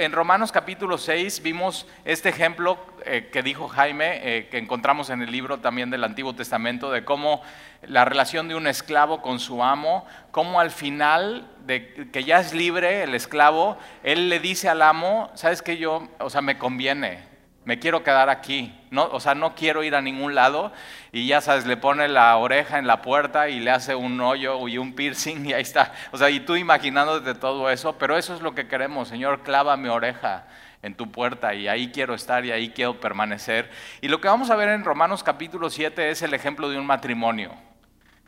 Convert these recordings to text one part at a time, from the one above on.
en Romanos capítulo 6 vimos este ejemplo eh, que dijo Jaime, eh, que encontramos en el libro también del Antiguo Testamento, de cómo la relación de un esclavo con su amo, cómo al final de que ya es libre el esclavo, él le dice al amo, sabes que yo, o sea, me conviene, me quiero quedar aquí, no, o sea, no quiero ir a ningún lado. Y ya sabes, le pone la oreja en la puerta y le hace un hoyo y un piercing y ahí está. O sea, y tú imaginándote todo eso, pero eso es lo que queremos, Señor, clava mi oreja en tu puerta y ahí quiero estar y ahí quiero permanecer. Y lo que vamos a ver en Romanos capítulo 7 es el ejemplo de un matrimonio.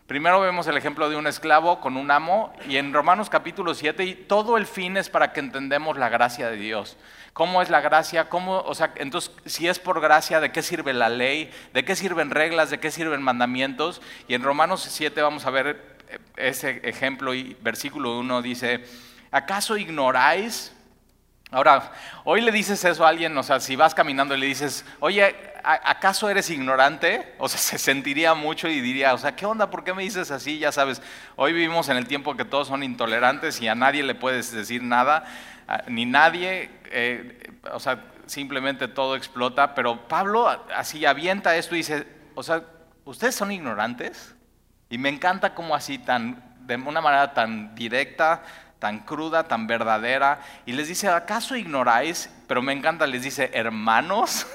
Primero vemos el ejemplo de un esclavo con un amo y en Romanos capítulo 7 y todo el fin es para que entendamos la gracia de Dios. ¿Cómo es la gracia? ¿Cómo, o sea, entonces, si es por gracia, ¿de qué sirve la ley? ¿De qué sirven reglas? ¿De qué sirven mandamientos? Y en Romanos 7 vamos a ver eh, ese ejemplo y versículo 1 dice, ¿acaso ignoráis? Ahora, hoy le dices eso a alguien, o sea, si vas caminando y le dices, oye, ¿acaso eres ignorante? O sea, se sentiría mucho y diría, o sea, ¿qué onda? ¿Por qué me dices así? Ya sabes, hoy vivimos en el tiempo que todos son intolerantes y a nadie le puedes decir nada, ni nadie, eh, o sea, simplemente todo explota, pero Pablo así avienta esto y dice, o sea, ¿ustedes son ignorantes? Y me encanta como así tan, de una manera tan directa, tan cruda, tan verdadera, y les dice, ¿acaso ignoráis? Pero me encanta, les dice, hermanos,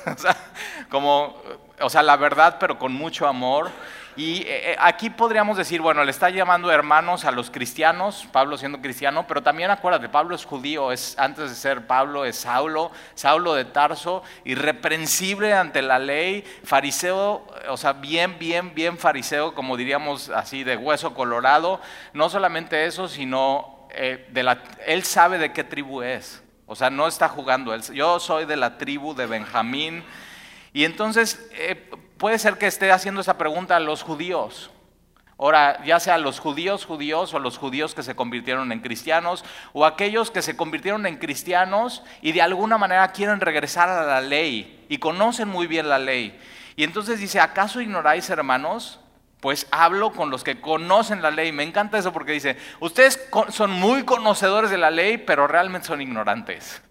como, o sea, la verdad, pero con mucho amor. Y eh, eh, aquí podríamos decir, bueno, le está llamando hermanos a los cristianos, Pablo siendo cristiano, pero también acuérdate, Pablo es judío, es, antes de ser Pablo es Saulo, Saulo de Tarso, irreprensible ante la ley, fariseo, o sea, bien, bien, bien fariseo, como diríamos así, de hueso colorado. No solamente eso, sino eh, él sabe de qué tribu es. O sea, no está jugando. yo soy de la tribu de Benjamín. Y entonces eh, puede ser que esté haciendo esa pregunta a los judíos. Ahora, ya sea los judíos judíos o los judíos que se convirtieron en cristianos o aquellos que se convirtieron en cristianos y de alguna manera quieren regresar a la ley y conocen muy bien la ley. Y entonces dice, ¿acaso ignoráis, hermanos, pues hablo con los que conocen la ley. Me encanta eso porque dice, ustedes son muy conocedores de la ley, pero realmente son ignorantes.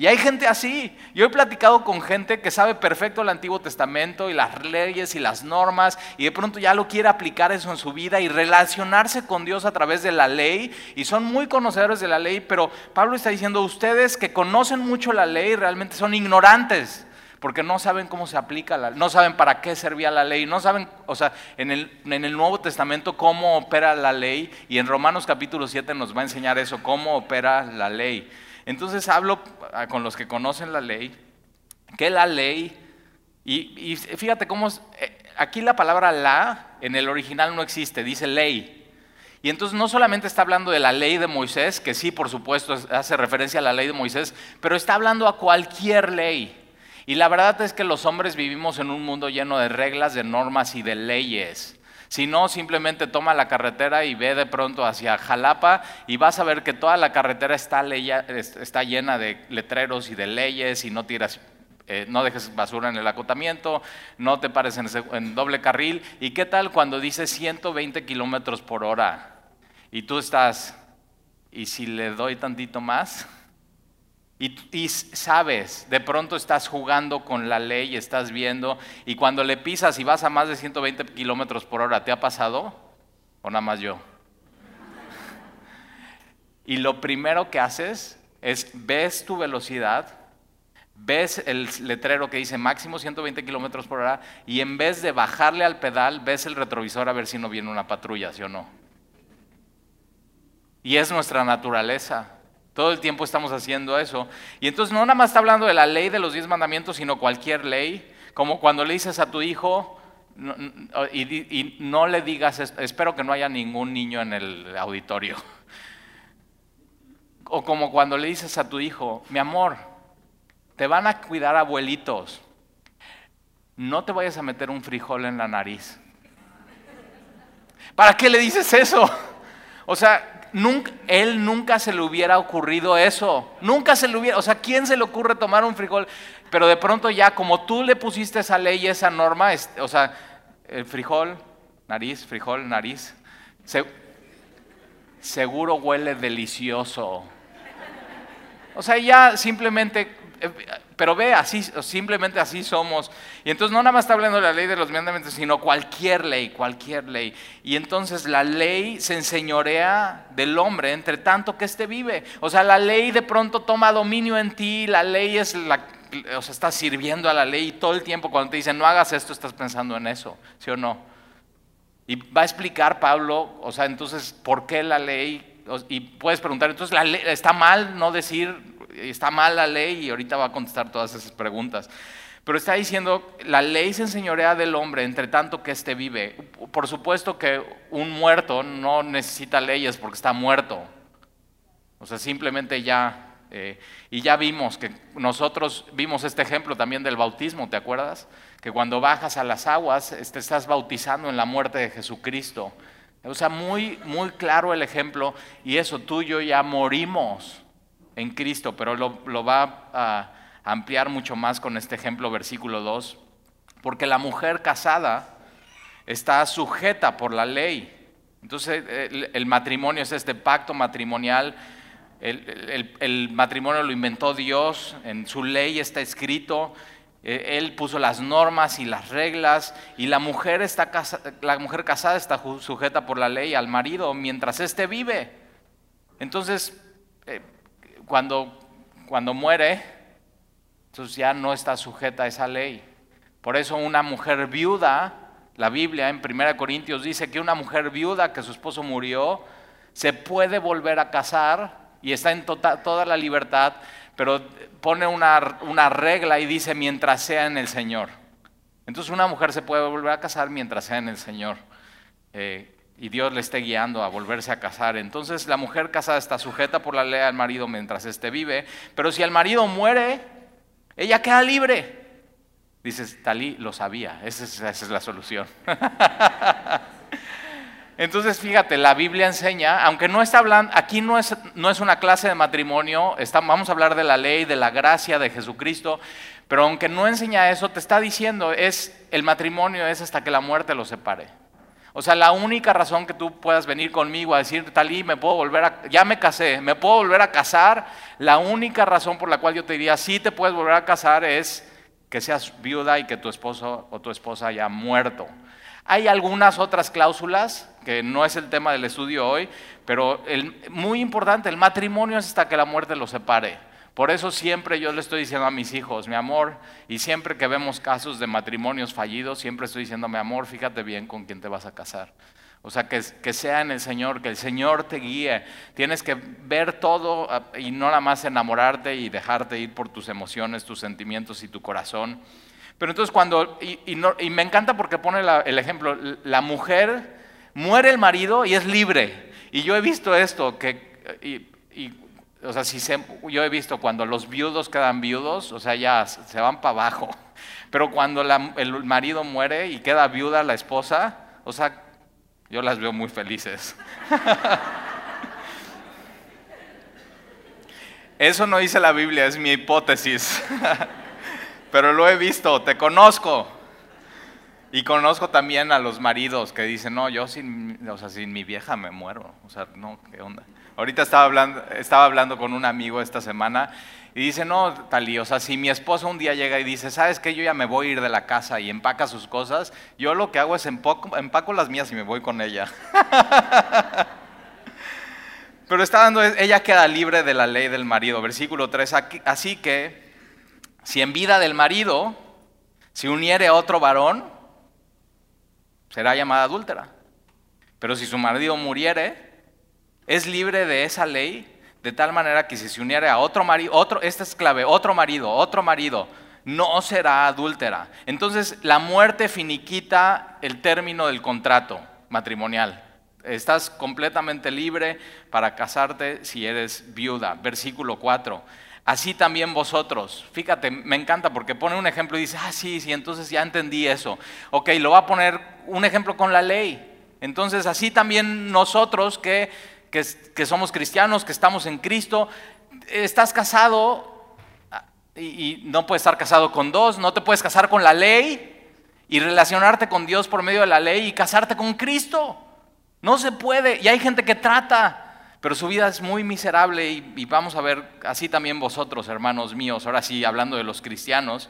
Y hay gente así. Yo he platicado con gente que sabe perfecto el Antiguo Testamento y las leyes y las normas y de pronto ya lo quiere aplicar eso en su vida y relacionarse con Dios a través de la ley y son muy conocedores de la ley, pero Pablo está diciendo, ustedes que conocen mucho la ley realmente son ignorantes porque no saben cómo se aplica la no saben para qué servía la ley, no saben, o sea, en el, en el Nuevo Testamento cómo opera la ley y en Romanos capítulo 7 nos va a enseñar eso, cómo opera la ley. Entonces hablo ah, con los que conocen la ley, que la ley, y, fíjate cómo, eh, aquí la palabra la en el original no existe, dice ley. Y entonces no solamente está hablando de la ley de Moisés, que sí, por supuesto, hace referencia a la ley de Moisés, pero está hablando a cualquier ley. Y la verdad es que los hombres vivimos en un mundo lleno de reglas, de normas y de leyes. Si no, simplemente toma la carretera y ve de pronto hacia Jalapa y vas a ver que toda la carretera está, está llena de letreros y de leyes y no tiras eh, no dejes basura en el acotamiento, no te pares en, en, doble carril. ¿Y qué tal cuando dice 120 kilómetros por hora? Y tú estás, ¿y si le doy tantito más? Y, sabes, de pronto estás jugando con la ley, estás viendo, y cuando le pisas y vas a más de 120 kilómetros por hora, ¿te ha pasado? ¿O nada más yo? Y lo primero que haces es ves tu velocidad, ves el letrero que dice máximo 120 kilómetros por hora, y en vez de bajarle al pedal, ves el retrovisor a ver si no viene una patrulla, ¿sí o no? Y es nuestra naturaleza. Todo el tiempo estamos haciendo eso. Y entonces no nada más está hablando de la ley de los diez mandamientos, sino cualquier ley. Como cuando le dices a tu hijo, y, no le digas, espero que no haya ningún niño en el auditorio. O como cuando le dices a tu hijo, mi amor, te van a cuidar abuelitos, no te vayas a meter un frijol en la nariz. ¿Para qué le dices eso? O sea, él nunca se le hubiera ocurrido eso. Nunca se le hubiera, o sea, ¿quién se le ocurre tomar un frijol? Pero de pronto ya, como tú le pusiste esa ley esa norma, o sea, el frijol, nariz, frijol, nariz, seguro huele delicioso. O sea, ya simplemente, pero ve, así, simplemente así somos. Y entonces no nada más está hablando de la ley de los mandamientos, sino cualquier ley, cualquier ley. Y entonces la ley se enseñorea del hombre entre tanto que éste vive. O sea, la ley de pronto toma dominio en ti, la ley es la, o sea, estás sirviendo a la ley y todo el tiempo cuando te dicen no hagas esto, estás pensando en eso, ¿sí o no? Y va a explicar Pablo, o sea, entonces, ¿por qué la ley? Y puedes preguntar, entonces, ¿la ley, ¿está mal no decir, está mal la ley? Y ahorita va a contestar todas esas preguntas. Pero está diciendo, la ley se enseñorea del hombre entre tanto que éste vive. Por supuesto que un muerto no necesita leyes porque está muerto. O sea, simplemente ya eh, y ya vimos que nosotros vimos este ejemplo también del bautismo, ¿te acuerdas? Que cuando bajas a las aguas te este, estás bautizando en la muerte de Jesucristo. O sea, muy, muy claro el ejemplo y eso, tú y yo ya morimos en Cristo, pero lo, va a ampliar mucho más con este ejemplo, versículo 2, porque la mujer casada está sujeta por la ley. Entonces el matrimonio es este pacto matrimonial el, matrimonio lo inventó Dios, en su ley está escrito, eh, Él puso las normas y las reglas, y la mujer, está la mujer casada está sujeta por la ley al marido mientras éste vive. Entonces, eh, cuando, cuando muere, entonces ya no está sujeta a esa ley. Por eso una mujer viuda, la Biblia en 1 Corintios dice que una mujer viuda que su esposo murió, se puede volver a casar y está en tota-, toda la libertad, pero pone una, regla y dice mientras sea en el Señor. Entonces una mujer se puede volver a casar mientras sea en el Señor. Eh, y Dios le esté guiando a volverse a casar. Entonces la mujer casada está sujeta por la ley al marido mientras éste vive, pero si el marido muere, ella queda libre. Dices, Talí lo sabía, esa es la solución. Entonces, fíjate, la Biblia enseña, aunque no está hablando, aquí no es, no es una clase de matrimonio, vamos a hablar de la ley, de la gracia de Jesucristo, pero aunque no enseña eso, te está diciendo, es el matrimonio es hasta que la muerte lo separe. O sea, la única razón que tú puedas venir conmigo a decir, Talí, me puedo volver a, ya me casé, me puedo volver a casar, la única razón por la cual yo te diría, sí te puedes volver a casar es que seas viuda y que tu esposo o tu esposa haya muerto. Hay algunas otras cláusulas, que no es el tema del estudio hoy, pero el, muy importante, el matrimonio es hasta que la muerte los separe. Por eso siempre yo le estoy diciendo a mis hijos, mi amor, y siempre que vemos casos de matrimonios fallidos, siempre estoy diciendo, mi amor, fíjate bien con quién te vas a casar. O sea, que, que, sea en el Señor, que el Señor te guíe. Tienes que ver todo ah, y no nada más enamorarte y dejarte ir por tus emociones, tus sentimientos y tu corazón. Pero entonces cuando, y, me encanta porque pone el ejemplo, la mujer muere el marido y es libre. Y yo he visto esto, que, o sea, si yo he visto cuando los viudos quedan viudos, o sea, ya se van para abajo. Pero cuando el marido muere y queda viuda la esposa, o sea, yo las veo muy felices. Eso no dice la Biblia, es mi hipótesis. pero lo he visto, te conozco. Y conozco también a los maridos que dicen, no, yo sin, o sea, sin mi vieja me muero. O sea, no, ¿qué onda? Ahorita estaba hablando, estaba hablando con un amigo esta semana y dice, no, Talí, o sea, si mi esposa un día llega y dice, ¿sabes qué? Yo ya me voy a ir de la casa y empaca sus cosas, yo lo que hago es empaco, empaco las mías y me voy con ella. Pero está dando, ella queda libre de la ley del marido. Versículo 3, así que si en vida del marido se uniere a otro varón, será llamada adúltera. Pero si su marido muriere, es libre de esa ley, de tal manera que si se uniere a otro marido, otro, esta es clave, otro marido, otro marido, no será adúltera. Entonces la muerte finiquita el término del contrato matrimonial. Estás completamente libre para casarte si eres viuda. Versículo 4 así también vosotros. Fíjate, me encanta porque pone un ejemplo y dice, ah, sí, sí, entonces ya entendí eso. Ok, lo va a poner un ejemplo con la ley. Entonces, así también nosotros que, que, somos cristianos, que estamos en Cristo, estás casado y, no puedes estar casado con dos, no te puedes casar con la ley y relacionarte con Dios por medio de la ley y casarte con Cristo. No se puede. Y hay gente que trata pero su vida es muy miserable y, y, vamos a ver, así también vosotros, hermanos míos, ahora sí, hablando de los cristianos,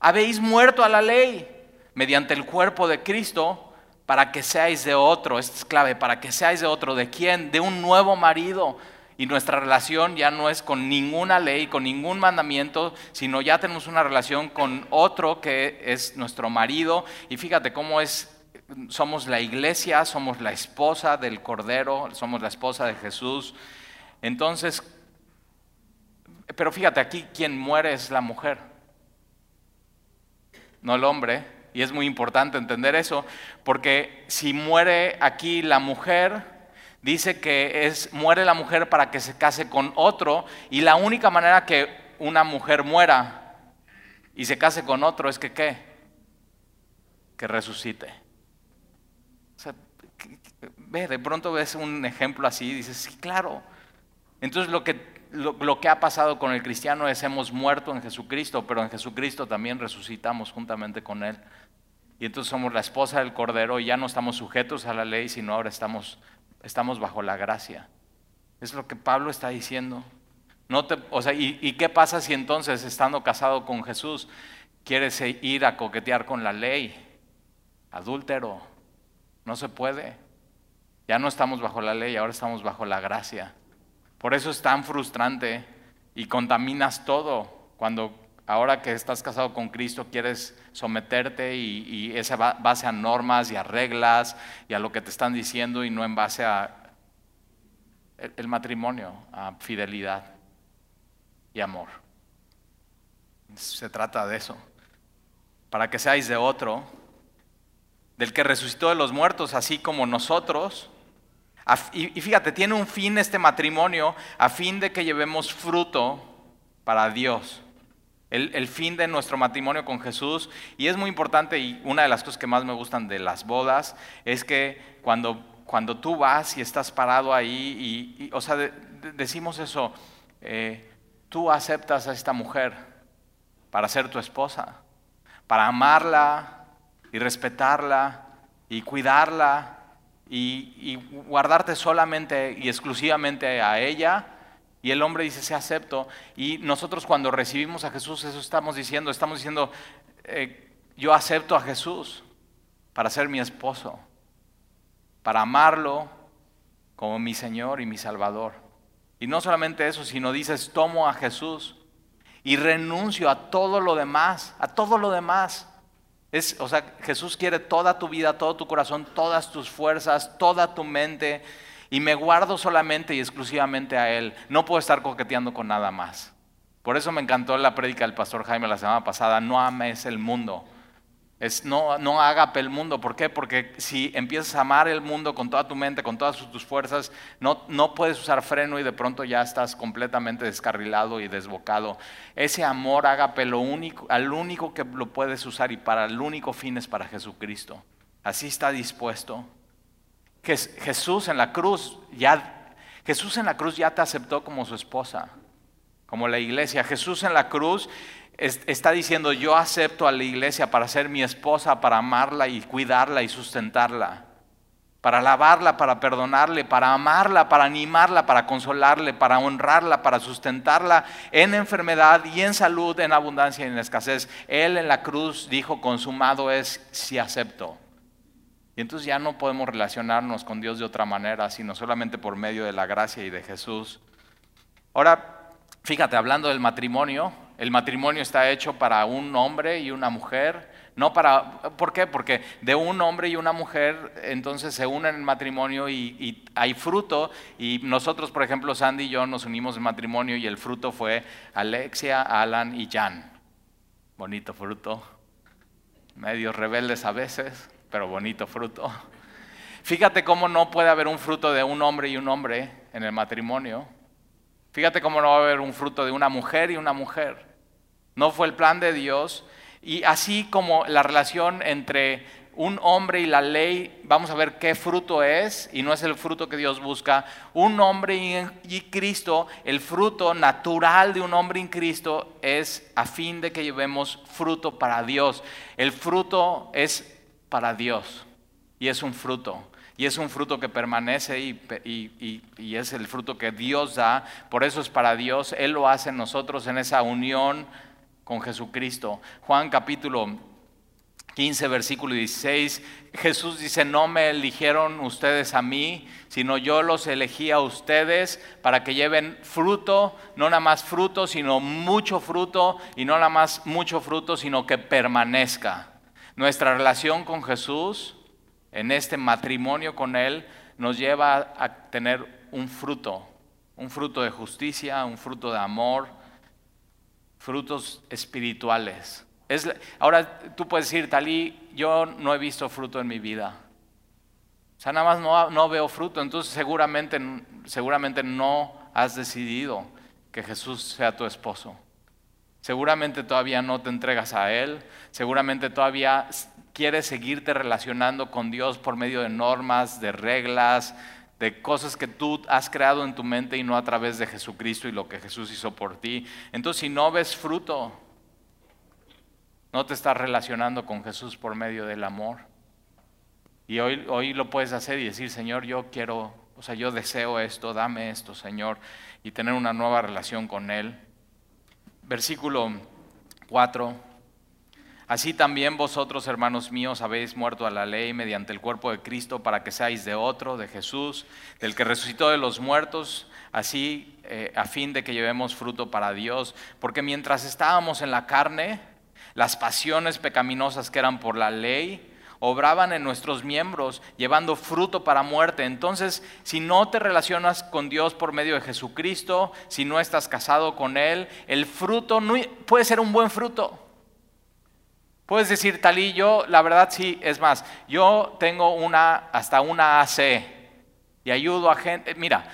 habéis muerto a la ley mediante el cuerpo de Cristo para que seáis de otro, esto es clave, para que seáis de otro, ¿de quién? De un nuevo marido. Y nuestra relación ya no es con ninguna ley, con ningún mandamiento, sino ya tenemos una relación con otro que es nuestro marido. Y fíjate cómo es, somos la iglesia, somos la esposa del Cordero, somos la esposa de Jesús. Entonces, pero fíjate, aquí quien muere es la mujer, no el hombre. Y es muy importante entender eso, porque si muere aquí la mujer, dice que es, muere la mujer para que se case con otro, y la única manera que una mujer muera y se case con otro es que qué? Que resucite. ve, de pronto ves un ejemplo así dices, sí, claro. Entonces lo que lo, que ha pasado con el cristiano es hemos muerto en Jesucristo, pero en Jesucristo también resucitamos juntamente con Él. Y entonces somos la esposa del Cordero y ya no estamos sujetos a la ley, sino ahora estamos, estamos bajo la gracia. Es lo que Pablo está diciendo. No te, o sea, ¿y, ¿y, qué pasa si entonces, estando casado con Jesús, quieres ir a coquetear con la ley? Adúltero. No se puede. Ya no estamos bajo la ley, ahora estamos bajo la gracia. Por eso es tan frustrante y contaminas todo cuando ahora que estás casado con Cristo quieres someterte y, y esa base a normas y a reglas y a lo que te están diciendo y no en base a el matrimonio, a fidelidad y amor. Se trata de eso. Para que seáis de otro, del que resucitó de los muertos, así como nosotros. Y fíjate, tiene un fin este matrimonio a fin de que llevemos fruto para Dios el, fin de nuestro matrimonio con Jesús. Y es muy importante y una de las cosas que más me gustan de las bodas es que cuando, cuando tú vas y estás parado ahí, y, o sea, decimos eso, eh, tú aceptas a esta mujer para ser tu esposa, para amarla y respetarla y cuidarla y, y guardarte solamente y exclusivamente a ella y el hombre dice, se acepto. Y nosotros cuando recibimos a Jesús, eso estamos diciendo, estamos diciendo, eh, yo acepto a Jesús para ser mi esposo, para amarlo como mi Señor y mi Salvador. Y no solamente eso, sino dices, tomo a Jesús y renuncio a todo lo demás, a todo lo demás. Es, o sea, Jesús quiere toda tu vida, todo tu corazón, todas tus fuerzas, toda tu mente y me guardo solamente y exclusivamente a Él. No puedo estar coqueteando con nada más. Por eso me encantó la prédica del pastor Jaime la semana pasada, no ames el mundo. Es, no, no agape el mundo. ¿Por qué? Porque si empiezas a amar el mundo con toda tu mente, con todas tus fuerzas, no, no puedes usar freno y de pronto ya estás completamente descarrilado y desbocado. Ese amor agape, lo único, al único que lo puedes usar y para el único fin es para Jesucristo. Así está dispuesto. Jesús en la cruz ya Jesús en la cruz ya te aceptó como su esposa, como la iglesia. Jesús en la cruz está diciendo, yo acepto a la iglesia para ser mi esposa, para amarla y cuidarla y sustentarla, para alabarla, para perdonarle, para amarla, para animarla, para consolarle, para honrarla, para sustentarla en enfermedad y en salud, en abundancia y en escasez. Él en la cruz dijo, consumado es si acepto. Y entonces ya no podemos relacionarnos con Dios de otra manera, sino solamente por medio de la gracia y de Jesús. Ahora, fíjate, hablando del matrimonio, el matrimonio está hecho para un hombre y una mujer, no para, ¿por qué? Porque de un hombre y una mujer entonces se unen en matrimonio y, y, hay fruto y nosotros, por ejemplo, Sandy y yo nos unimos en matrimonio y el fruto fue Alexia, Alan y Jan. Bonito fruto, medios rebeldes a veces, pero bonito fruto. Fíjate cómo no puede haber un fruto de un hombre y un hombre en el matrimonio. Fíjate cómo no va a haber un fruto de una mujer y una mujer. No fue el plan de Dios. Y así como la relación entre un hombre y la ley, vamos a ver qué fruto es, y no es el fruto que Dios busca. Un hombre y, Cristo, el fruto natural de un hombre en Cristo es a fin de que llevemos fruto para Dios. El fruto es para Dios y es un fruto. Y es un fruto que permanece y, es el fruto que Dios da. Por eso es para Dios. Él lo hace en nosotros en esa unión con Jesucristo. Juan capítulo 15, versículo 16, Jesús dice, no me eligieron ustedes a mí, sino yo los elegí a ustedes para que lleven fruto, no nada más fruto, sino mucho fruto, y no nada más mucho fruto, sino que permanezca. Nuestra relación con Jesús, en este matrimonio con Él, nos lleva a tener un fruto, un fruto de justicia, un fruto de amor, frutos espirituales ahora tú puedes decir, Talí, yo no he visto fruto en mi vida. O sea, nada más no, veo fruto, entonces seguramente, seguramente no has decidido que Jesús sea tu esposo. Seguramente todavía no te entregas a Él, seguramente todavía quieres seguirte relacionando con Dios por medio de normas, de reglas, de cosas que tú has creado en tu mente y no a través de Jesucristo y lo que Jesús hizo por ti. Entonces, si no ves fruto, no te estás relacionando con Jesús por medio del amor. Y hoy, hoy lo puedes hacer y decir, Señor, yo quiero, o sea, yo deseo esto, dame esto, Señor, y tener una nueva relación con Él. Versículo 4. Así también vosotros, hermanos míos, habéis muerto a la ley mediante el cuerpo de Cristo para que seáis de otro, de Jesús, del que resucitó de los muertos, así eh, a fin de que llevemos fruto para Dios. Porque mientras estábamos en la carne, las pasiones pecaminosas que eran por la ley obraban en nuestros miembros, llevando fruto para muerte. Entonces, si no te relacionas con Dios por medio de Jesucristo, si no estás casado con Él, el fruto puede ser un buen fruto. Puedes decir, Talí, yo, la verdad sí, es más, yo tengo una, hasta una AC y ayudo a gente. Mira,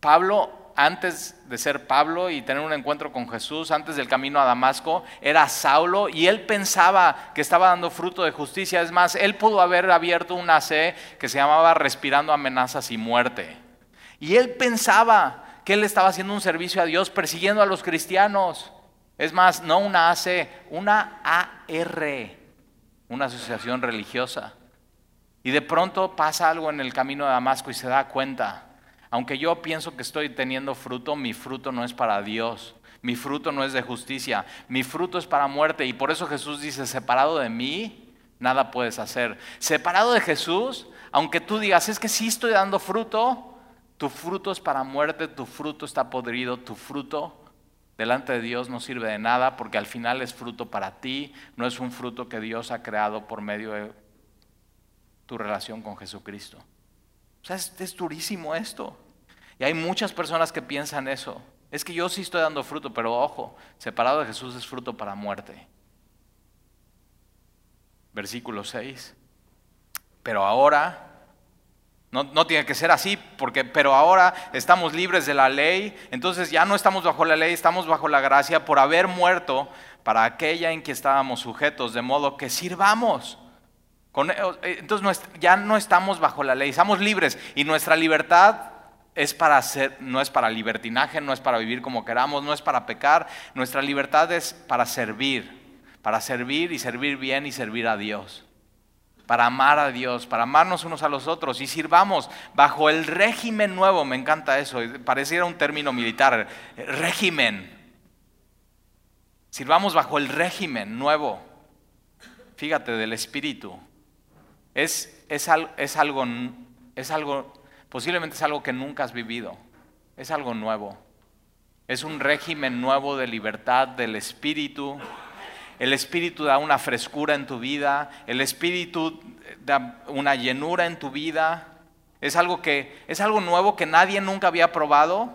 Pablo antes de ser Pablo y tener un encuentro con Jesús, antes del camino a Damasco, era Saulo y él pensaba que estaba dando fruto de justicia. Es más, él pudo haber abierto una C que se llamaba Respirando amenazas y muerte. Y él pensaba que él estaba haciendo un servicio a Dios persiguiendo a los cristianos. Es más, no una AC, una AR, una asociación religiosa. Y de pronto pasa algo en el camino de Damasco y se da cuenta aunque yo pienso que estoy teniendo fruto, mi fruto no es para Dios. Mi fruto no es de justicia. Mi fruto es para muerte. Y por eso Jesús dice, separado de mí, nada puedes hacer. Separado de Jesús, aunque tú digas, es que sí estoy dando fruto, tu fruto es para muerte, tu fruto está podrido, tu fruto delante de Dios no sirve de nada porque al final es fruto para ti, no es un fruto que Dios ha creado por medio de tu relación con Jesucristo. O sea, es, durísimo esto. Y hay muchas personas que piensan eso. Es que yo sí estoy dando fruto, pero ojo, separado de Jesús es fruto para muerte. Versículo 6. Pero ahora, no, no, tiene que ser así, porque, pero ahora estamos libres de la ley, entonces ya no estamos bajo la ley, estamos bajo la gracia por haber muerto para aquella en que estábamos sujetos, de modo que sirvamos eh, entonces ya no estamos bajo la ley, estamos libres y nuestra libertad es para ser, no es para libertinaje, no es para vivir como queramos, no es para pecar, nuestra libertad es para servir, para servir y servir bien y servir a Dios, para amar a Dios, para amarnos unos a los otros y sirvamos bajo el régimen nuevo, me encanta eso, pareciera un término militar, régimen, sirvamos bajo el régimen nuevo, fíjate, del Espíritu. Es, es, es, algo, es algo, posiblemente es algo que nunca has vivido, es algo nuevo. Es un régimen nuevo de libertad del espíritu. El espíritu da una frescura en tu vida, el espíritu da una llenura en tu vida. Es algo que es algo nuevo que nadie nunca había probado,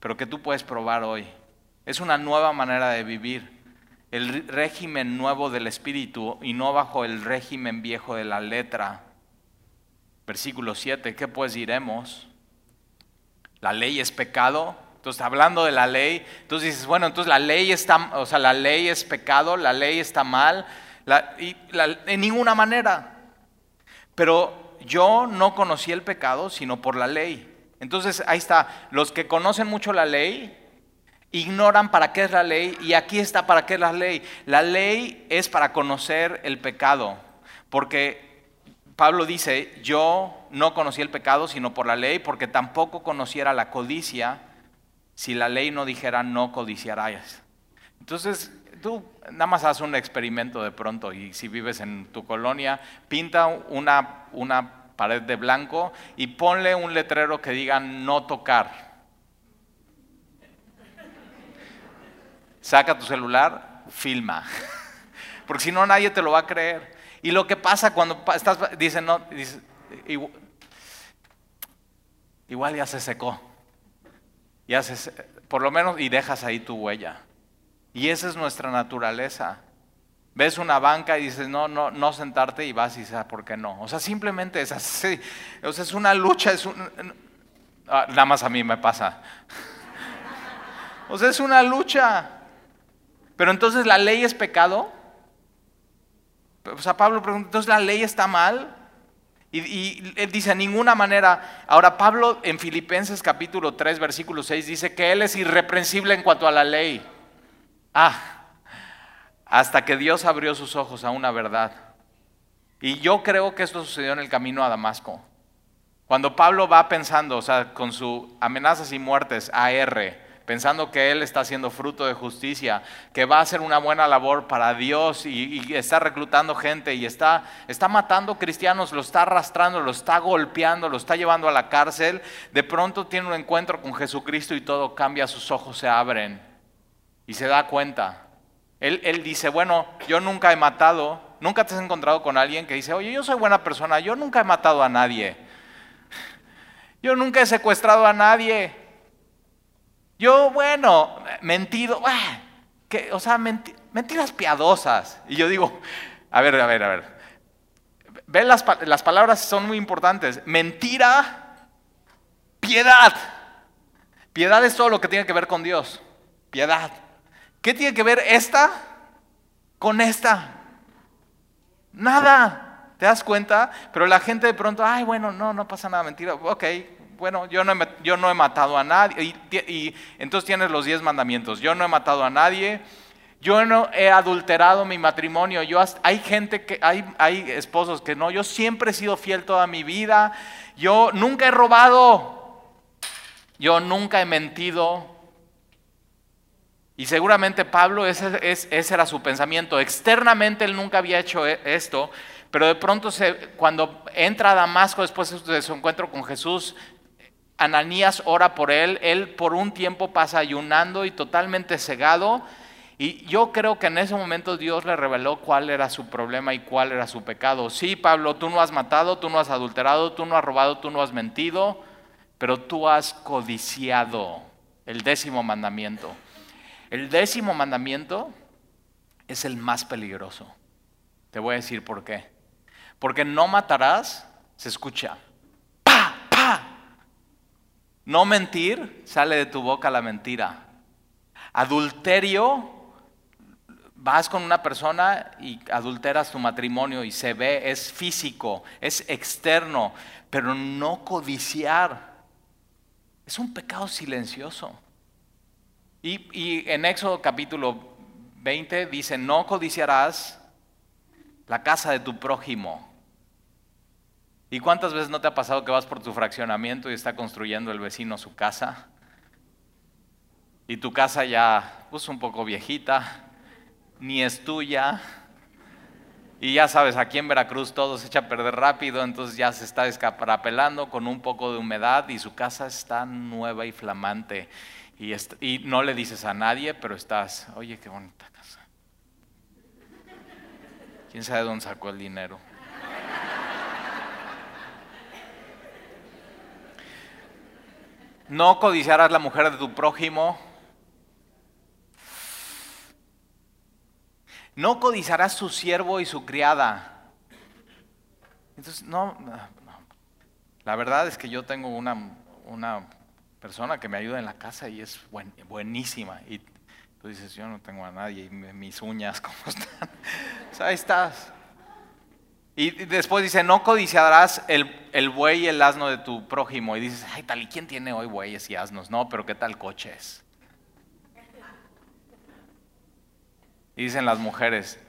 pero que tú puedes probar hoy. Es una nueva manera de vivir el régimen nuevo del Espíritu y no bajo el régimen viejo de la letra. Versículo 7, ¿qué pues diremos? ¿La ley es pecado? Entonces, hablando de la ley, entonces dices, bueno, entonces la ley está, o sea, la ley es pecado, la ley está mal, en ninguna manera. Pero yo no conocí el pecado sino por la ley. Entonces, ahí está, los que conocen mucho la ley, Ignoran para qué es la ley y aquí está para qué es la ley. La ley es para conocer el pecado, porque Pablo dice, yo no conocí el pecado sino por la ley, porque tampoco conociera la codicia si la ley no dijera no codiciarás. Entonces, tú nada más haz un experimento de pronto y si vives en tu colonia, pinta una, una pared de blanco y ponle un letrero que diga no tocar. Saca tu celular, filma. Porque si no, nadie te lo va a creer. Y lo que pasa cuando estás, dice, no, igual, ya se secó. Y haces, por lo menos, y dejas ahí tu huella. Y esa es nuestra naturaleza. Ves una banca y dices, no, no, no sentarte y vas y dices, ah, ¿por qué no? O sea, simplemente es así. O sea, es una lucha, es un, ah, nada más a mí me pasa. O sea, es una lucha. Pero entonces la ley es pecado. O sea, Pablo pregunta, entonces la ley está mal. Y, él dice, a ninguna manera. Ahora, Pablo en Filipenses capítulo 3, versículo 6 dice que él es irreprensible en cuanto a la ley. Ah, hasta que Dios abrió sus ojos a una verdad. Y yo creo que esto sucedió en el camino a Damasco. Cuando Pablo va pensando, o sea, con sus amenazas y muertes, AR, pensando que Él está haciendo fruto de justicia, que va a hacer una buena labor para Dios y, está reclutando gente y está, está matando cristianos, lo está arrastrando, lo está golpeando, lo está llevando a la cárcel, de pronto tiene un encuentro con Jesucristo y todo cambia, sus ojos se abren y se da cuenta. Él, él dice, bueno, yo nunca he matado, nunca te has encontrado con alguien que dice, oye, yo soy buena persona, yo nunca he matado a nadie. Yo nunca he secuestrado a nadie. Yo, bueno, mentido, que, o sea, mentiras piadosas. Y yo digo, a ver, a ver, a ver. Ven, las, las palabras son muy importantes. Mentira, piedad. Piedad es todo lo que tiene que ver con Dios. Piedad. ¿Qué tiene que ver esta con esta? Nada. ¿Te das cuenta? Pero la gente de pronto, ay, bueno, no, no pasa nada, mentira. Ok, bueno, yo no he, yo no he matado a nadie. Y, entonces tienes los diez mandamientos. Yo no he matado a nadie. Yo no he adulterado mi matrimonio. Yo hay gente que, hay, hay esposos que no. Yo siempre he sido fiel toda mi vida. Yo nunca he robado. Yo nunca he mentido. Y seguramente Pablo, ese, ese, era su pensamiento. Externamente él nunca había hecho e, esto, pero de pronto se, cuando entra a Damasco después de su encuentro con Jesús, Ananías ora por él, él por un tiempo pasa ayunando y totalmente cegado. Y yo creo que en ese momento Dios le reveló cuál era su problema y cuál era su pecado. Sí, Pablo, tú no has matado, tú no has adulterado, tú no has robado, tú no has mentido, pero tú has codiciado el décimo mandamiento. El décimo mandamiento es el más peligroso. Te voy a decir por qué. Porque no matarás, se escucha. No mentir, sale de tu boca la mentira. Adulterio, vas con una persona y adulteras tu matrimonio y se ve, es físico, es externo, pero no codiciar. Es un pecado silencioso. Y, en Éxodo capítulo 20 dice, no codiciarás la casa de tu prójimo. ¿Y cuántas veces no te ha pasado que vas por tu fraccionamiento y está construyendo el vecino su casa? Y tu casa ya, pues un poco viejita, ni es tuya. Y ya sabes, aquí en Veracruz todo se echa a perder rápido, entonces ya se está escaparapelando con un poco de humedad y su casa está nueva y flamante. Y, y no le dices a nadie, pero estás, oye, qué bonita casa. ¿Quién sabe dónde sacó el dinero? No codiciarás la mujer de tu prójimo. No codiciarás su siervo y su criada. Entonces, no, la verdad es que yo tengo una, una, persona que me ayuda en la casa y es buenísima. Y tú dices, yo no tengo a nadie y mis uñas, ¿cómo están? o sea, ahí estás. Y después dice, no codiciarás el, buey y el asno de tu prójimo. Y dices, ay, tal, ¿y quién tiene hoy bueyes y asnos? No, pero ¿qué tal coches? Y dicen las mujeres,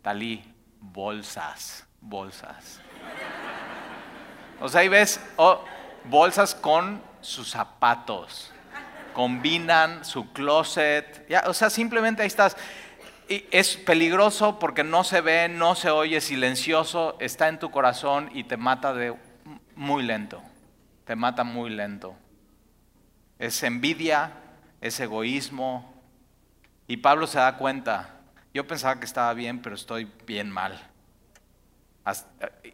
talí, bolsas, bolsas. O sea, ahí ves oh, bolsas con sus zapatos. Combinan su closet. Ya, o sea, simplemente ahí estás. Y es peligroso porque no se ve, no se oye, silencioso, está en tu corazón y te mata de muy lento. Te mata muy lento. Es envidia, es egoísmo. Y Pablo se da cuenta, yo pensaba que estaba bien, pero estoy bien mal.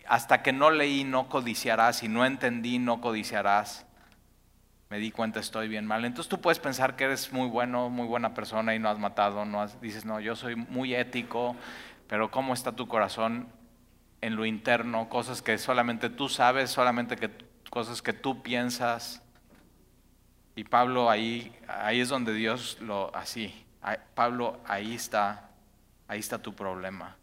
Hasta, que no leí no codiciarás y no entendí no codiciarás, me di cuenta estoy bien mal. Entonces tú puedes pensar que eres muy bueno, muy buena persona y no has matado, no dices, no, yo soy muy ético, pero ¿cómo está tu corazón en lo interno? Cosas que solamente tú sabes, solamente que, cosas que tú piensas. Y Pablo ahí, ahí es donde Dios lo, así, Pablo ahí está, ahí está tu problema.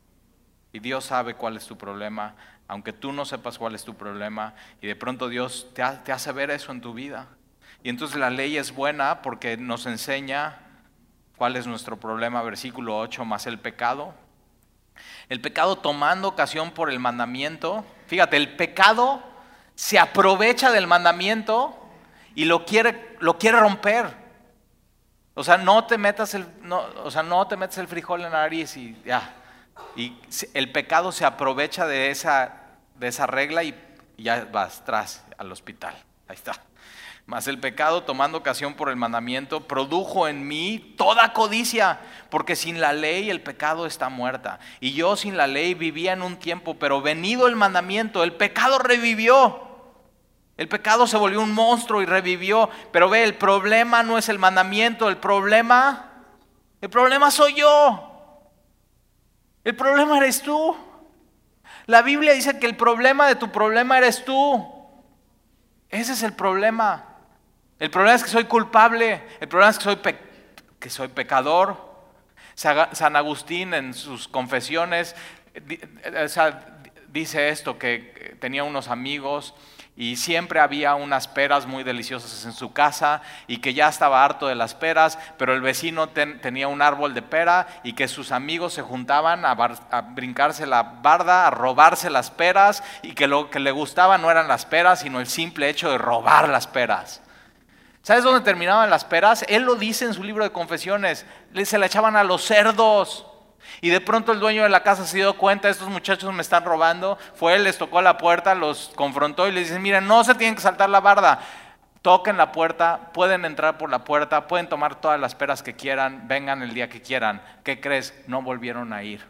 Y Dios sabe cuál es tu problema, aunque tú no sepas cuál es tu problema, y de pronto Dios te, hace ver eso en tu vida. Y entonces la ley es buena porque nos enseña cuál es nuestro problema, versículo 8, más el pecado. El pecado tomando ocasión por el mandamiento. Fíjate, el pecado se aprovecha del mandamiento y lo quiere, lo quiere romper. O sea, no te metas el, o sea, no te metas el frijol en la nariz y ya. Y el pecado se aprovecha de esa, de esa regla y ya vas atrás al hospital. Ahí está. Mas el pecado, tomando ocasión por el mandamiento, produjo en mí toda codicia, porque sin la ley el pecado está muerta. Y yo sin la ley vivía en un tiempo, pero venido el mandamiento, el pecado revivió. El pecado se volvió un monstruo y revivió. Pero ve, el problema no es el mandamiento, el problema, el problema soy yo. El problema eres tú. La Biblia dice que el problema de tu problema eres tú. Ese es el problema. El problema es que soy culpable. El problema es que soy, que soy pecador. San Agustín en sus confesiones dice esto, que tenía unos amigos y siempre había unas peras muy deliciosas en su casa y que ya estaba harto de las peras, pero el vecino tenía un árbol de pera y que sus amigos se juntaban a, a, brincarse la barda, a robarse las peras y que lo que le gustaba no eran las peras, sino el simple hecho de robar las peras. ¿Sabes dónde terminaban las peras? Él lo dice en su libro de confesiones, se la echaban a los cerdos. Y de pronto el dueño de la casa se dio cuenta, estos muchachos me están robando, fue, les tocó la puerta, los confrontó y les dice, miren, no se tienen que saltar la barda, toquen la puerta, pueden entrar por la puerta, pueden tomar todas las peras que quieran, vengan el día que quieran. ¿Qué crees? No volvieron a ir.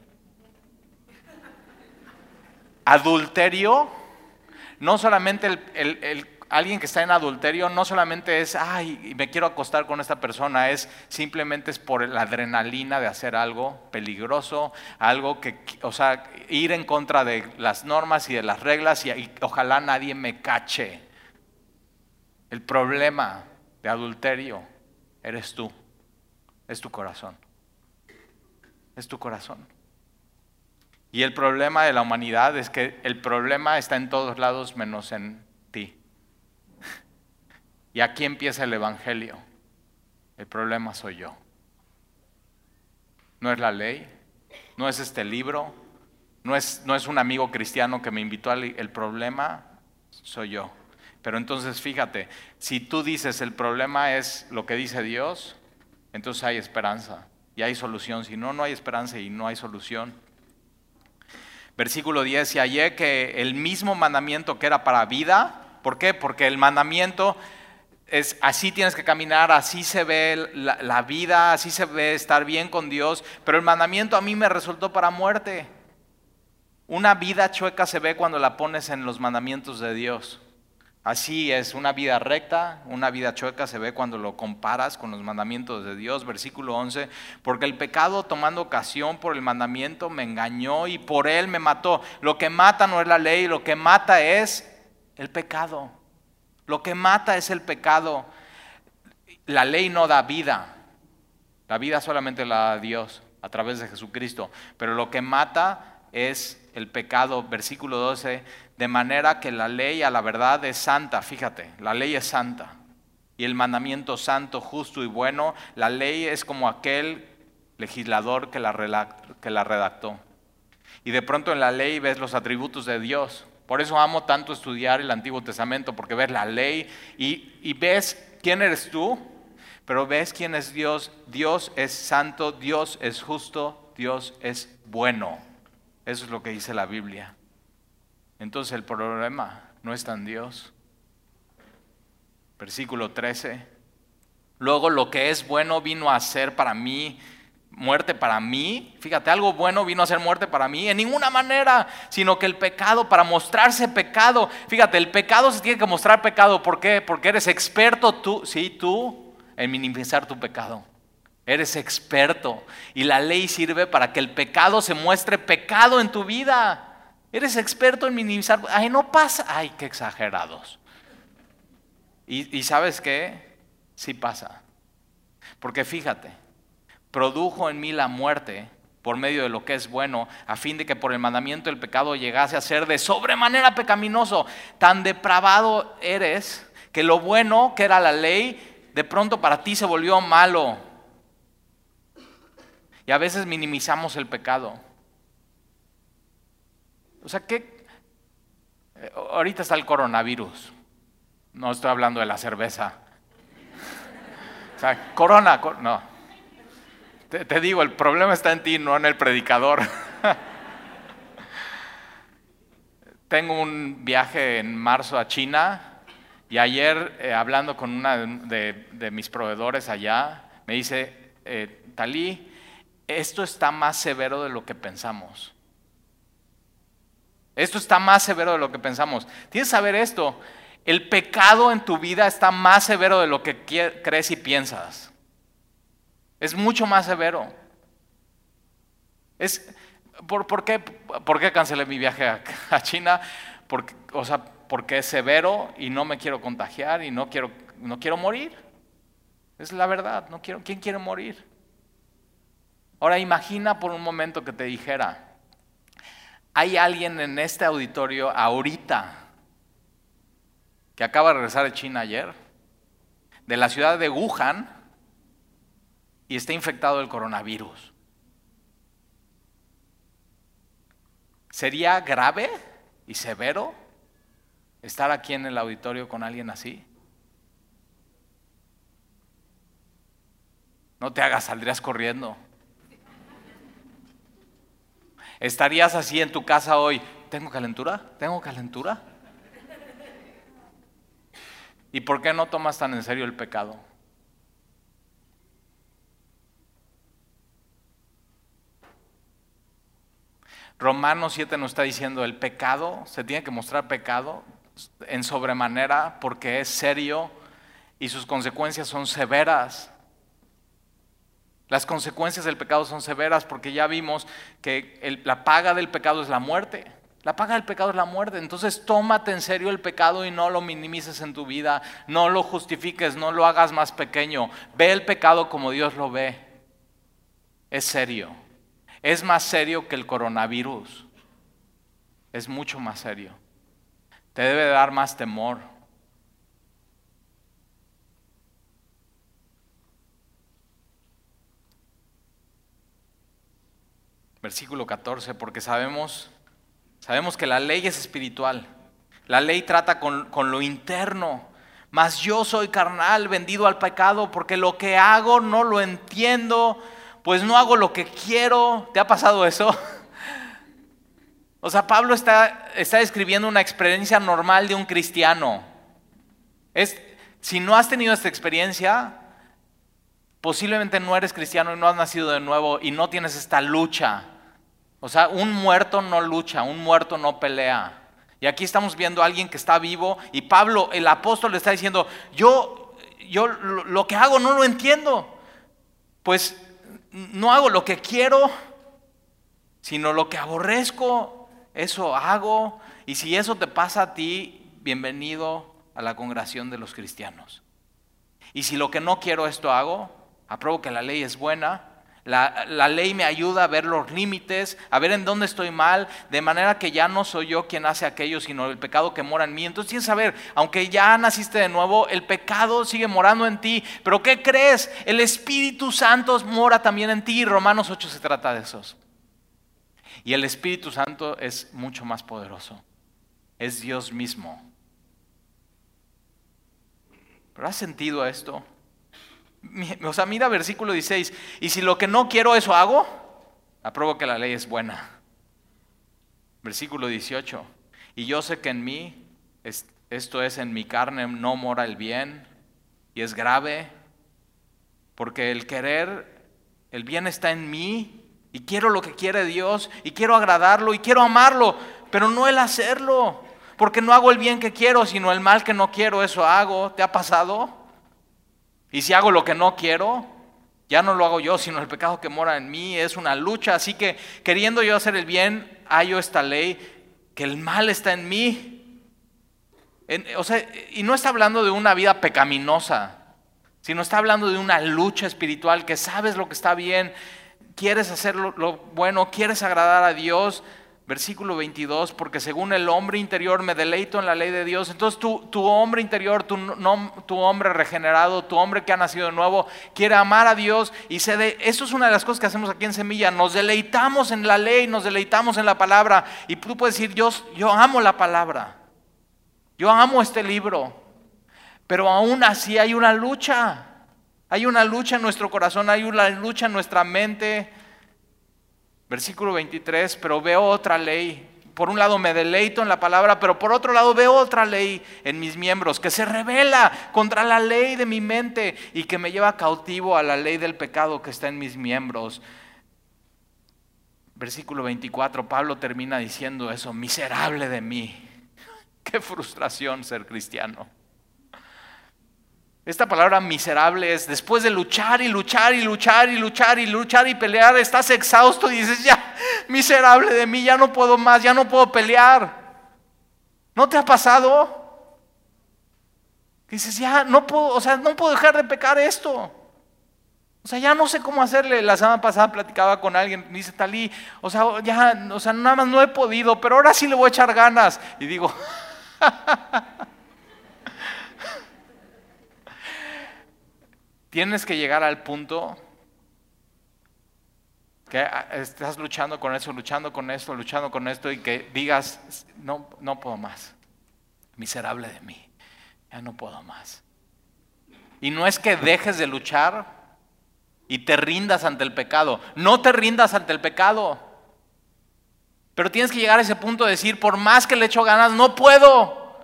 Adulterio, no solamente el alguien que está en adulterio no solamente es, ay, me quiero acostar con esta persona, es simplemente es por la adrenalina de hacer algo peligroso, algo que, o sea, ir en contra de las normas y de las reglas y, ojalá nadie me cache. El problema de adulterio eres tú, es tu corazón, es tu corazón. Y el problema de la humanidad es que el problema está en todos lados menos en ti. Y aquí empieza el Evangelio. El problema soy yo. No es la ley, no es este libro, no es, no es un amigo cristiano que me invitó al... El problema soy yo. Pero entonces fíjate, si tú dices el problema es lo que dice Dios, entonces hay esperanza y hay solución. Si no, no hay esperanza y no hay solución. Versículo 10, y hallé que el mismo mandamiento que era para vida, ¿por qué? Porque el mandamiento es así tienes que caminar, así se ve la, vida, así se ve estar bien con Dios, pero el mandamiento a mí me resultó para muerte. Una vida chueca se ve cuando la pones en los mandamientos de Dios. Así es, una vida recta, una vida chueca se ve cuando lo comparas con los mandamientos de Dios. Versículo 11, porque el pecado tomando ocasión por el mandamiento me engañó y por él me mató. Lo que mata no es la ley, lo que mata es el pecado. Lo que mata es el pecado. La ley no da vida. La vida solamente la da Dios a través de Jesucristo. Pero lo que mata es el pecado. Versículo 12. De manera que la ley a la verdad es santa. Fíjate, la ley es santa. Y el mandamiento santo, justo y bueno. La ley es como aquel legislador que la, que la redactó. Y de pronto en la ley ves los atributos de Dios Por eso amo tanto estudiar el Antiguo Testamento, porque ves la ley y, ves quién eres tú, pero ves quién es Dios. Dios es santo, Dios es justo, Dios es bueno. Eso es lo que dice la Biblia. Entonces el problema no está en Dios. Versículo 13. Luego lo que es bueno vino a ser para mí muerte para mí. Fíjate, algo bueno vino a ser muerte para mí. En ninguna manera, sino que el pecado, para mostrarse pecado. Fíjate, el pecado se tiene que mostrar pecado. ¿Por qué? Porque eres experto tú, sí, tú, en minimizar tu pecado. Eres experto. Y la ley sirve para que el pecado se muestre pecado en tu vida. Eres experto en minimizar. Ay, no pasa. Ay, qué exagerados. Y, y sabes qué? Sí pasa. Porque fíjate, produjo en mí la muerte por medio de lo que es bueno, a fin de que por el mandamiento el pecado llegase a ser de sobremanera pecaminoso. Tan depravado eres que lo bueno que era la ley, de pronto para ti se volvió malo. Y a veces minimizamos el pecado. O sea, ¿qué? Eh, ahorita está el coronavirus. No estoy hablando de la cerveza. O sea, corona, no. Te, digo, el problema está en ti, no en el predicador. Tengo un viaje en marzo a China y ayer eh, hablando con una de, mis proveedores allá, me dice, eh, Talí, esto está más severo de lo que pensamos. Esto está más severo de lo que pensamos. Tienes que saber esto, el pecado en tu vida está más severo de lo que crees y piensas. Es mucho más severo. Es, ¿por, qué, ¿Por qué cancelé mi viaje a, China? Porque, o sea, porque es severo y no me quiero contagiar y no quiero, no quiero morir. Es la verdad, no quiero, ¿quién quiere morir? Ahora imagina por un momento que te dijera, hay alguien en este auditorio ahorita que acaba de regresar de China ayer, de la ciudad de Wuhan, y está infectado del coronavirus. ¿Sería grave y severo estar aquí en el auditorio con alguien así? No te hagas, saldrías corriendo. ¿Estarías así en tu casa hoy? ¿Tengo calentura? ¿Tengo calentura? ¿Y por qué no tomas tan en serio el pecado? Romanos 7 nos está diciendo, el pecado, se tiene que mostrar pecado en sobremanera porque es serio y sus consecuencias son severas. Las consecuencias del pecado son severas porque ya vimos que la paga del pecado es la muerte. La paga del pecado es la muerte. Entonces tómate en serio el pecado y no lo minimices en tu vida. No lo justifiques, no lo hagas más pequeño. Ve el pecado como Dios lo ve. Es serio. Es más serio que el coronavirus. Es mucho más serio. Te debe dar más temor. Versículo 14, porque sabemos, sabemos que la ley es espiritual. La ley trata con, con lo interno. Mas yo soy carnal, vendido al pecado, porque lo que hago no lo entiendo pues no hago lo que quiero. ¿Te ha pasado eso? O sea, Pablo está, está describiendo una experiencia normal de un cristiano. Es, si no has tenido esta experiencia, posiblemente no eres cristiano y no has nacido de nuevo y no tienes esta lucha. O sea, un muerto no lucha, un muerto no pelea. Y aquí estamos viendo a alguien que está vivo y Pablo, el apóstol, le está diciendo, yo, yo lo que hago no lo entiendo. Pues no hago lo que quiero, sino lo que aborrezco, eso hago. Y si eso te pasa a ti, bienvenido a la congregación de los cristianos. Y si lo que no quiero esto hago, apruebo que la ley es buena, la, ley me ayuda a ver los límites, a ver en dónde estoy mal, de manera que ya no soy yo quien hace aquello, sino el pecado que mora en mí. Entonces tienes que saber, aunque ya naciste de nuevo, el pecado sigue morando en ti. Pero ¿qué crees? El Espíritu Santo mora también en ti. Romanos 8 se trata de eso. Y el Espíritu Santo es mucho más poderoso. es Dios mismo. ¿Pero has sentido esto? O sea, mira versículo 16. Y si lo que no quiero eso hago, apruebo que la ley es buena. Versículo 18. Y yo sé que en mí, esto es en mi carne, no mora el bien. Y es grave. Porque el querer, el bien está en mí. Y quiero lo que quiere Dios. Y quiero agradarlo. Y quiero amarlo. Pero no el hacerlo. Porque no hago el bien que quiero, sino el mal que no quiero. Eso hago. ¿Te ha pasado? Y si hago lo que no quiero, ya no lo hago yo, sino el pecado que mora en mí. Es una lucha. Así que queriendo yo hacer el bien, hallo esta ley, que el mal está en mí. o sea, y no está hablando de una vida pecaminosa, sino está hablando de una lucha espiritual, que sabes lo que está bien, quieres hacer lo bueno, quieres agradar a Dios, Versículo 22, porque según el hombre interior me deleito en la ley de Dios. Entonces tu, tu hombre interior, tu, hombre regenerado, tu hombre que ha nacido de nuevo, quiere amar a Dios y se de, eso es una de las cosas que hacemos aquí en Semilla. Nos deleitamos en la ley, nos deleitamos en la palabra. Y tú puedes decir, yo, yo amo la palabra, yo amo este libro, pero aún así hay una lucha. Hay una lucha en nuestro corazón, hay una lucha en nuestra mente Versículo 23, pero veo otra ley. Por un lado me deleito en la palabra, pero por otro lado veo otra ley en mis miembros que se revela contra la ley de mi mente y que me lleva cautivo a la ley del pecado que está en mis miembros. Versículo 24, Pablo termina diciendo eso, miserable de mí. Qué frustración ser cristiano. Esta palabra miserable es después de luchar y luchar y luchar y luchar y luchar y pelear, estás exhausto y dices, ya, miserable de mí, ya no puedo más, ya no puedo pelear. ¿No te ha pasado? Dices, ya, no puedo, o sea, no puedo dejar de pecar esto. O sea, ya no sé cómo hacerle. La semana pasada platicaba con alguien, me dice, Talí, o sea, ya, o sea, nada más no he podido, pero ahora sí le voy a echar ganas. Y digo, Tienes que llegar al punto que ah, estás luchando con eso, luchando con esto, luchando con esto y que digas, no, no puedo más. Miserable de mí, ya no puedo más. Y no es que dejes de luchar y te rindas ante el pecado. No te rindas ante el pecado. Pero tienes que llegar a ese punto de decir, por más que le echo ganas, no puedo.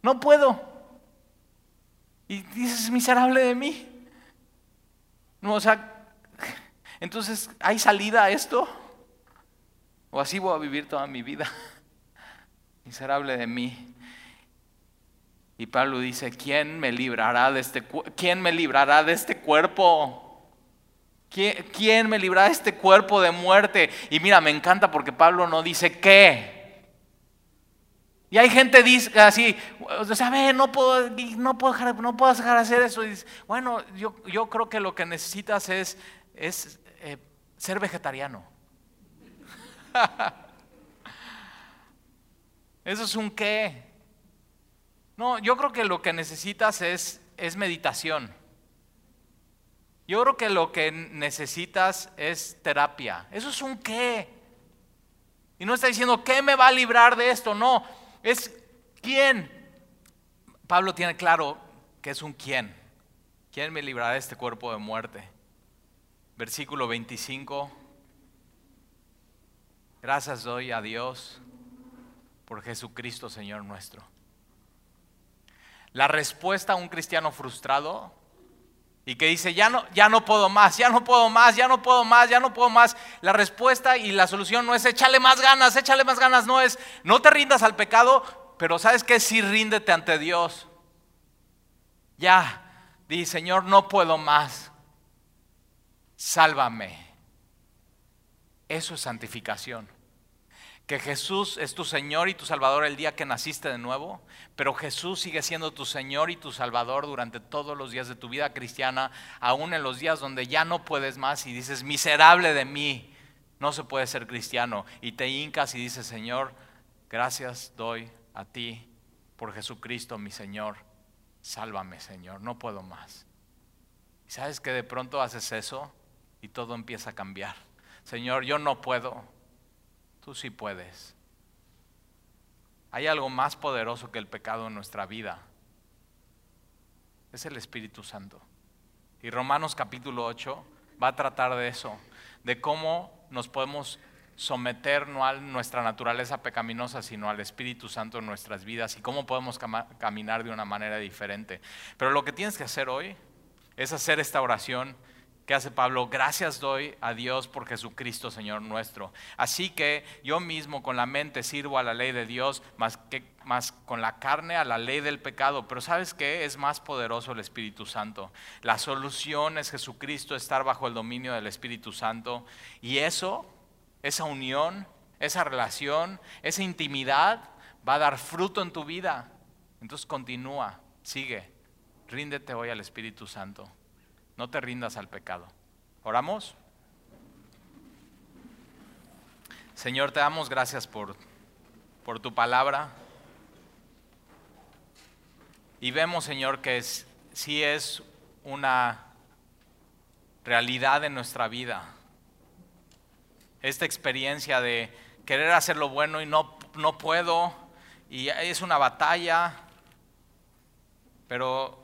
No puedo. Y dices, miserable de mí. No, o sea, entonces, ¿hay salida a esto? ¿O así voy a vivir toda mi vida? Miserable de mí. Y Pablo dice, ¿quién me librará de este, ¿quién me librará de este cuerpo? ¿Quién, ¿Quién me librará de este cuerpo de muerte? Y mira, me encanta porque Pablo no dice qué. Y hay gente dice así, o sea, ve, no puedo, no puedo, dejar, no puedo dejar de hacer eso. Y bueno, yo, yo creo que lo que necesitas es, es eh, ser vegetariano. Eso es un qué. No, yo creo que lo que necesitas es, es meditación. Yo creo que lo que necesitas es terapia. Eso es un qué. Y no está diciendo, ¿qué me va a librar de esto? No, es quién. Pablo tiene claro que es un quién. ¿Quién me librará de este cuerpo de muerte? Versículo 25. Gracias doy a Dios por Jesucristo, Señor nuestro. La respuesta a un cristiano frustrado y que dice, ya no, ya no puedo más, ya no puedo más, ya no puedo más, ya no puedo más. La respuesta y la solución no es échale más ganas, échale más ganas, no es, no te rindas al pecado, pero sabes que sí ríndete ante Dios. Ya, di, Señor, no puedo más, sálvame. Eso es santificación que Jesús es tu Señor y tu Salvador el día que naciste de nuevo, pero Jesús sigue siendo tu Señor y tu Salvador durante todos los días de tu vida cristiana, aún en los días donde ya no puedes más y dices, miserable de mí, no se puede ser cristiano, y te hincas y dices, Señor, gracias doy a ti por Jesucristo, mi Señor, sálvame, Señor, no puedo más. ¿Y sabes que de pronto haces eso y todo empieza a cambiar? Señor, yo no puedo Tú sí puedes. Hay algo más poderoso que el pecado en nuestra vida. Es el Espíritu Santo. Y Romanos capítulo 8 va a tratar de eso, de cómo nos podemos someter no a nuestra naturaleza pecaminosa, sino al Espíritu Santo en nuestras vidas y cómo podemos caminar de una manera diferente. Pero lo que tienes que hacer hoy es hacer esta oración que hace Pablo, gracias doy a Dios por Jesucristo, Señor nuestro. Así que yo mismo con la mente sirvo a la ley de Dios, más, que, más con la carne a la ley del pecado. Pero ¿sabes qué? Es más poderoso el Espíritu Santo. La solución es Jesucristo, estar bajo el dominio del Espíritu Santo. Y eso, esa unión, esa relación, esa intimidad va a dar fruto en tu vida. Entonces continúa, sigue, ríndete hoy al Espíritu Santo. No te rindas al pecado. ¿Oramos? Señor, te damos gracias por, por tu palabra. Y vemos, Señor, que sí es una realidad en nuestra vida. Esta experiencia de querer hacer lo bueno y no, no puedo, y es una batalla, pero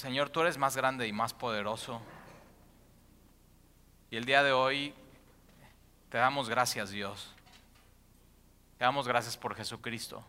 Señor, tú eres más grande y más poderoso. Y el día de hoy te damos gracias, Dios. Te damos gracias por Jesucristo.